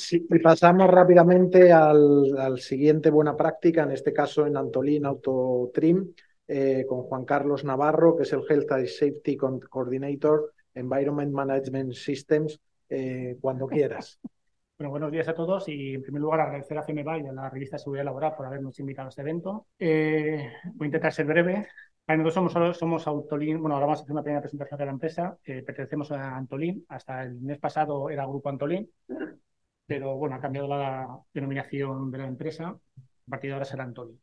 Sí, pasamos rápidamente al, al, siguiente buena práctica, en este caso en Antolín Autotrim, eh, con Juan Carlos Navarro, que es el Health and Safety Coordinator, Environment Management Systems, eh, cuando quieras. Bueno, buenos días a todos y en primer lugar agradecer a CMBA y a la revista Seguridad Laboral por habernos invitado a este evento. Eh, voy a intentar ser breve. Nosotros somos, somos Autolin, bueno, ahora vamos a hacer una primera presentación de la empresa. Eh, pertenecemos a Antolín, hasta el mes pasado era Grupo Antolín, pero bueno, ha cambiado la denominación de la empresa, a partir de ahora será Antolín.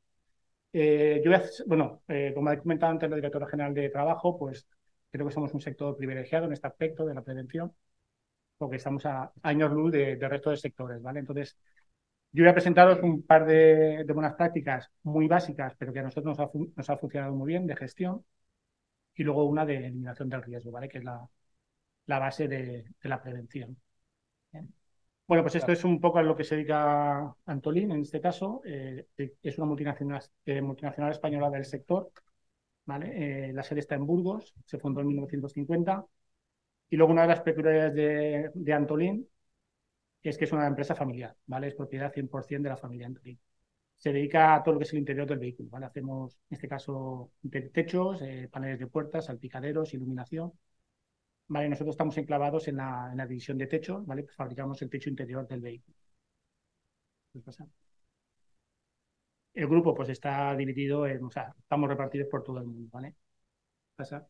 Eh, yo bueno, eh, como ha comentado antes la directora general de Trabajo, pues creo que somos un sector privilegiado en este aspecto de la prevención porque estamos a años luz de, resto de sectores, ¿vale? Entonces, yo voy a presentaros un par de, buenas prácticas muy básicas, pero que a nosotros nos ha, funcionado muy bien de gestión, y luego una de eliminación del riesgo, ¿vale? Que es la, la base de, la prevención. Bueno, pues esto es un poco a lo que se dedica Antolín en este caso. Eh, es una multinacional, eh, multinacional española del sector. ¿vale? Eh, la sede está en Burgos, se fundó en 1950 y luego una de las peculiaridades de, Antolín es que es una empresa familiar, ¿vale? Es propiedad 100% de la familia Antolín. Se dedica a todo lo que es el interior del vehículo, ¿vale? Hacemos, en este caso, techos, paneles de puertas, salpicaderos, iluminación. ¿Vale? Nosotros estamos enclavados en la, división de techos, ¿vale? Pues fabricamos el techo interior del vehículo. El grupo pues está dividido en, o sea, estamos repartidos por todo el mundo, ¿vale? Pasa.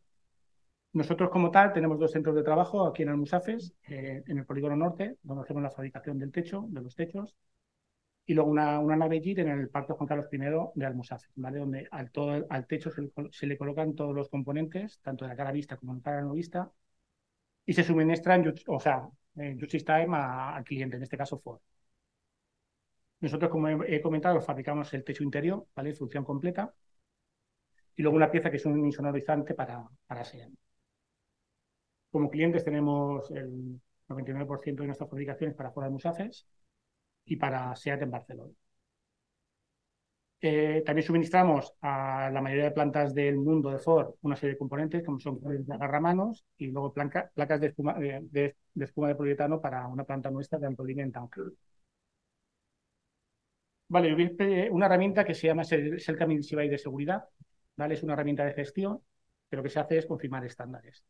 Nosotros como tal tenemos dos centros de trabajo aquí en Almusafes, eh, en el Polígono Norte, donde hacemos la fabricación del techo, de los techos, y luego una, una nave JIT en el Parque Juan Carlos I de Almusafes, ¿vale? donde al, todo, al techo se le, colocan todos los componentes, tanto de la cara vista como de la cara no vista, y se suministran, o sea, en Time al cliente, en este caso Ford. Nosotros, como he, comentado, fabricamos el techo interior, ¿vale? Función completa. Y luego una pieza que es un insonorizante para, para SEAT. Como clientes tenemos el 99% de nuestras fabricaciones para fuera de Musafes y para SEAT en Barcelona. Eh, también suministramos a la mayoría de plantas del mundo de Ford una serie de componentes como son de agarramanos y luego placas de espuma de, espuma de poliuretano para una planta nuestra de Antolín en Vale, una herramienta que se llama Selcam Insibai de seguridad. ¿vale? Es una herramienta de gestión, pero lo que se hace es confirmar estándares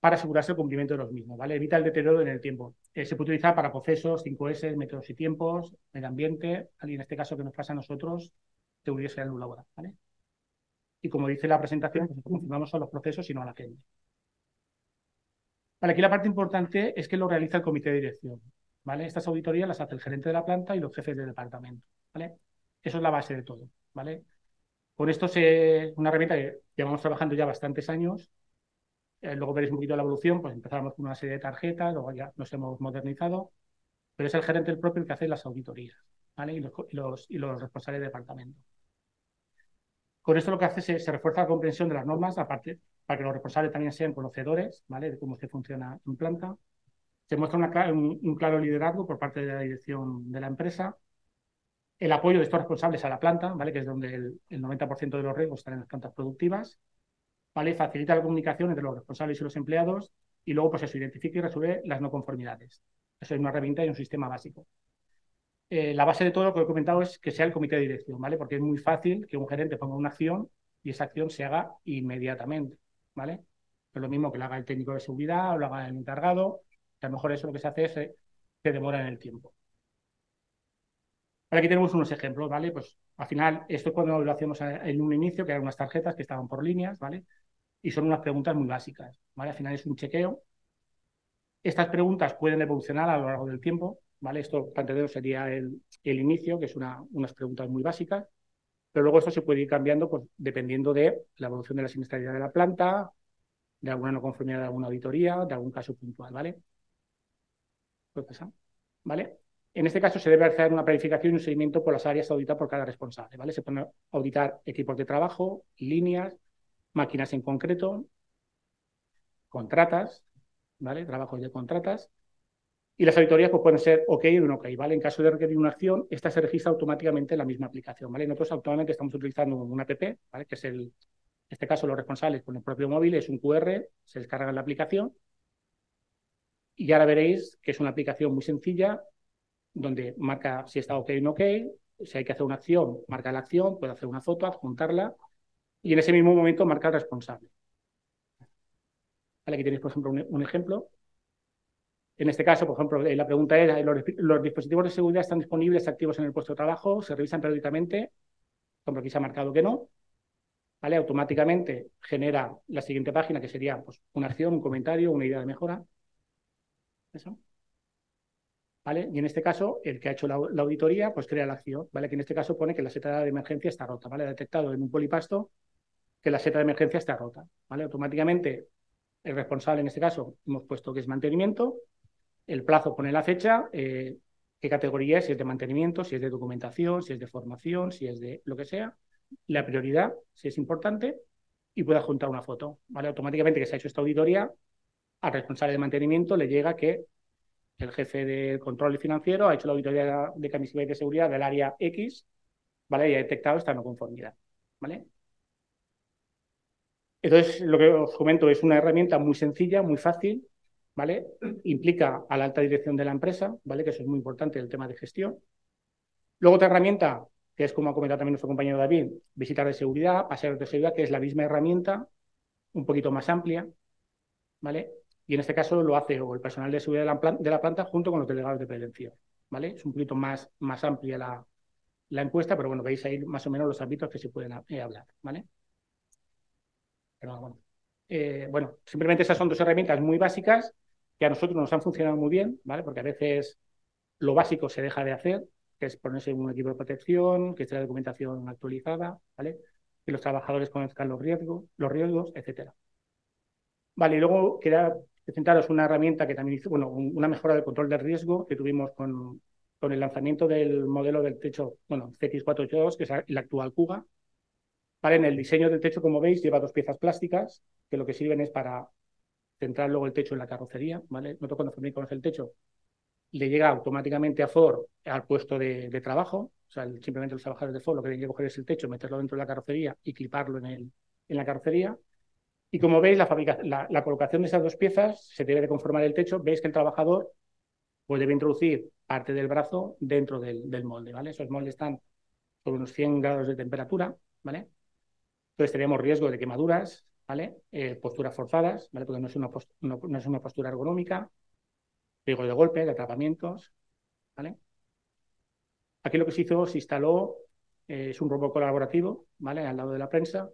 para asegurarse el cumplimiento de los mismos, ¿vale? Evita el deterioro en el tiempo. Eh, se puede utilizar para procesos, 5S, métodos y tiempos, medio ambiente, y en este caso que nos pasa a nosotros, seguridad social laboral, ¿vale? Y como dice la presentación, pues confirmamos a los procesos y no a la gente. Vale, aquí la parte importante es que lo realiza el comité de dirección, ¿vale? Estas auditorías las hace el gerente de la planta y los jefes del departamento, ¿vale? Eso es la base de todo, ¿vale? Con esto es una herramienta que llevamos trabajando ya bastantes años eh, luego veréis un poquito la evolución, pues empezamos con una serie de tarjetas, luego ya nos hemos modernizado, pero es el gerente el propio el que hace las auditorías, ¿vale? Y los, responsables de departamento. Con esto lo que hace es se refuerza la comprensión de las normas, aparte, para que los responsables también sean conocedores, ¿vale? De cómo se funciona en planta. Se muestra un, claro liderazgo por parte de la dirección de la empresa. El apoyo de estos responsables a la planta, ¿vale? Que es donde el, el 90% de los riesgos están en las plantas productivas ¿vale? Facilita la comunicación entre los responsables y los empleados y luego pues eso, identifica y resuelve las no conformidades. Eso es una herramienta y un sistema básico. Eh, la base de todo lo que he comentado es que sea el comité de dirección, ¿vale? Porque es muy fácil que un gerente ponga una acción y esa acción se haga inmediatamente, ¿vale? Es lo mismo que lo haga el técnico de seguridad o lo haga el encargado, a lo mejor eso lo que se hace es que eh, demora en el tiempo. Aquí tenemos unos ejemplos, ¿vale? Pues al final, esto es cuando lo hacemos en un inicio, que eran unas tarjetas que estaban por líneas, ¿vale? Y son unas preguntas muy básicas. ¿vale? Al final es un chequeo. Estas preguntas pueden evolucionar a lo largo del tiempo. ¿vale? Esto, para sería el, el inicio, que es una, unas preguntas muy básicas. Pero luego esto se puede ir cambiando pues, dependiendo de la evolución de la siniestralidad de la planta, de alguna no conformidad de alguna auditoría, de algún caso puntual. ¿vale? ¿Vale? En este caso se debe hacer una planificación y un seguimiento por las áreas auditadas por cada responsable. ¿vale? Se pueden auditar equipos de trabajo, líneas, máquinas en concreto, contratas, ¿vale? Trabajos de contratas. Y las auditorías pues, pueden ser OK o no OK, ¿vale? En caso de requerir una acción, esta se registra automáticamente en la misma aplicación, ¿vale? Nosotros actualmente estamos utilizando una app, ¿vale? Que es el, en este caso, los responsables con el propio móvil, es un QR, se descarga en la aplicación Y ahora veréis que es una aplicación muy sencilla donde marca si está OK o no OK, si hay que hacer una acción, marca la acción, puede hacer una foto, adjuntarla y en ese mismo momento marca el responsable. aquí tenéis, por ejemplo, un, ejemplo. En este caso, por ejemplo, la pregunta es, ¿los, ¿los, dispositivos de seguridad están disponibles, activos en el puesto de trabajo? ¿Se revisan periódicamente? Por ejemplo, aquí se ha marcado que no. ¿Vale? Automáticamente genera la siguiente página, que sería pues, una acción, un comentario, una idea de mejora. Eso. ¿Vale? Y en este caso, el que ha hecho la, auditoría, pues crea la acción, ¿vale? Que en este caso pone que la seta de emergencia está rota, ¿vale? Ha detectado en un polipasto que la seta de emergencia está rota, ¿vale? Automáticamente, el responsable en este caso, hemos puesto que es mantenimiento, el plazo pone la fecha, eh, qué categoría es, si es de mantenimiento, si es de documentación, si es de formación, si es de lo que sea, la prioridad, si es importante, y puede adjuntar una foto. ¿vale? Automáticamente que se ha hecho esta auditoría, al responsable de mantenimiento le llega que el jefe de control financiero ha hecho la auditoría de camiseta y de seguridad del área X, ¿vale? Y ha detectado esta no conformidad, ¿vale? Entonces, lo que os comento es una herramienta muy sencilla, muy fácil, ¿vale? Implica a la alta dirección de la empresa, ¿vale? Que eso es muy importante el tema de gestión. Luego otra herramienta, que es como ha comentado también nuestro compañero David, visitar de seguridad, paseos de seguridad, que es la misma herramienta, un poquito más amplia, ¿vale? Y en este caso lo hace o el personal de seguridad de la, planta, junto con los delegados de prevención, ¿vale? Es un poquito más, más amplia la, la encuesta, pero bueno, veis ahí más o menos los ámbitos que se pueden eh, hablar, ¿vale? Eh, bueno, simplemente esas son dos herramientas muy básicas que a nosotros nos han funcionado muy bien, ¿vale? Porque a veces lo básico se deja de hacer, que es ponerse un equipo de protección, que esté la documentación actualizada, ¿vale? Que los trabajadores conozcan los riesgos, los riesgos, etcétera. Vale, y luego quería presentaros una herramienta que también hizo, bueno, una mejora del control de riesgo que tuvimos con, con el lanzamiento del modelo del techo, bueno, CX482, que es el actual Cuga. Vale, en el diseño del techo, como veis, lleva dos piezas plásticas, que lo que sirven es para centrar luego el techo en la carrocería, ¿vale? Nosotros cuando conoce el techo, le llega automáticamente a Ford al puesto de, trabajo, o sea, simplemente los trabajadores de Ford lo que tienen que coger es el techo, meterlo dentro de la carrocería y cliparlo en, el, en la carrocería. Y como veis, la, colocación de esas dos piezas se debe de conformar el techo. Veis que el trabajador pues, debe introducir parte del brazo dentro del, del molde, ¿vale? Esos moldes están sobre unos 100 grados de temperatura, ¿vale? Entonces tenemos riesgo de quemaduras, ¿vale? Eh, posturas forzadas, ¿vale? Porque no es, una postura ergonómica, riesgo de golpe, de atrapamientos, ¿vale? Aquí lo que se hizo, se instaló, eh, es un robot colaborativo, ¿vale? Al lado de la prensa,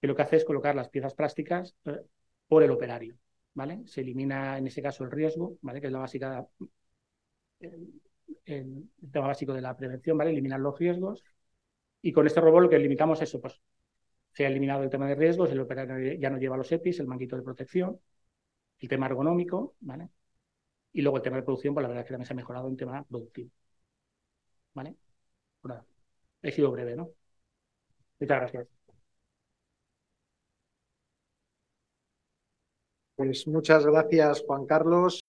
que lo que hace es colocar las piezas plásticas eh, por el operario, ¿vale? Se elimina en ese caso el riesgo, ¿vale? Que es la básica, el, el, tema básico de la prevención, ¿vale? Eliminar los riesgos. Y con este robot lo que limitamos es eso, pues se ha eliminado el tema de riesgos, el operario ya no lleva los EPIs, el manguito de protección, el tema ergonómico, ¿vale? Y luego el tema de producción, pues la verdad es que también se ha mejorado en tema productivo. ¿Vale? Bueno, he sido breve, ¿no? Muchas gracias. Pues muchas gracias, Juan Carlos.